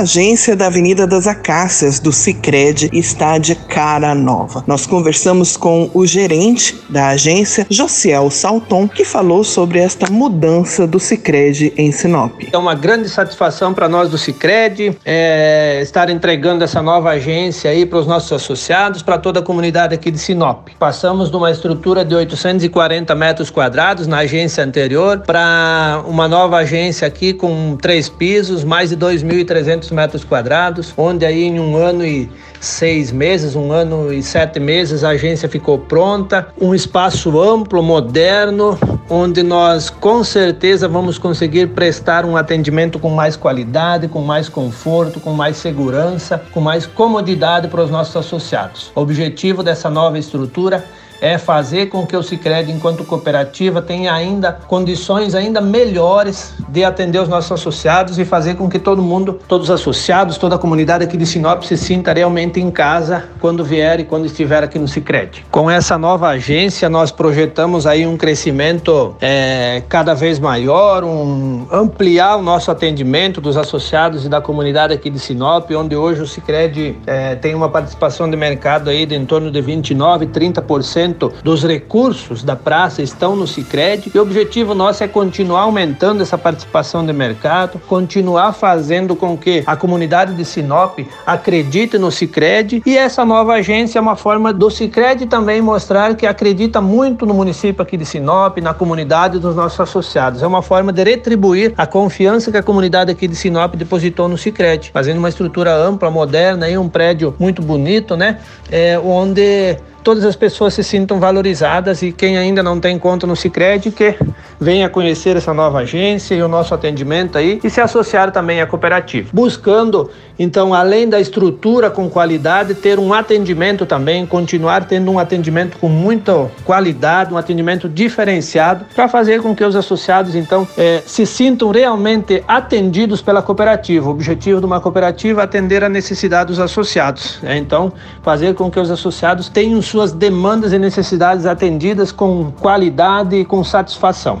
A agência da Avenida das Acácias do Sicredi está de cara nova. Nós conversamos com o gerente da agência, Josiel Salton, que falou sobre esta mudança do Sicredi em Sinop. É uma grande satisfação para nós do Sicredi é, estar entregando essa nova agência aí para os nossos associados, para toda a comunidade aqui de Sinop. Passamos de uma estrutura de 840 metros quadrados na agência anterior para uma nova agência aqui com três pisos, mais de 2.300 200 metros quadrados, onde aí em um ano e seis meses, um ano e sete meses, a agência ficou pronta, um espaço amplo, moderno, onde nós com certeza vamos conseguir prestar um atendimento com mais qualidade, com mais conforto, com mais segurança, com mais comodidade para os nossos associados. O objetivo dessa nova estrutura é fazer com que o Sicredi, enquanto cooperativa, tenha ainda condições ainda melhores de atender os nossos associados e fazer com que todo mundo, todos os associados, toda a comunidade aqui de Sinop se sinta realmente em casa quando vier e quando estiver aqui no Sicredi. Com essa nova agência, nós projetamos aí um crescimento é, cada vez maior, um ampliar o nosso atendimento dos associados e da comunidade aqui de Sinop, onde hoje o Sicredi é, tem uma participação de mercado aí de em torno de 29, 30% dos recursos da praça estão no Sicredi e o objetivo nosso é continuar aumentando essa participação de mercado, continuar fazendo com que a comunidade de Sinop acredite no Sicredi e essa nova agência é uma forma do Sicredi também mostrar que acredita muito no município aqui de Sinop, na comunidade dos nossos associados. É uma forma de retribuir a confiança que a comunidade aqui de Sinop depositou no Sicredi, fazendo uma estrutura ampla, moderna e um prédio muito bonito, né? É, onde todas as pessoas se sintam valorizadas e quem ainda não tem conta no Sicredi que venha conhecer essa nova agência e o nosso atendimento aí e se associar também à cooperativa. Buscando, então, além da estrutura com qualidade, ter um atendimento também, continuar tendo um atendimento com muita qualidade, um atendimento diferenciado para fazer com que os associados, então, eh, se sintam realmente atendidos pela cooperativa. O objetivo de uma cooperativa é atender a necessidade dos associados. Né? Então, fazer com que os associados tenham suas demandas e necessidades atendidas com qualidade e com satisfação.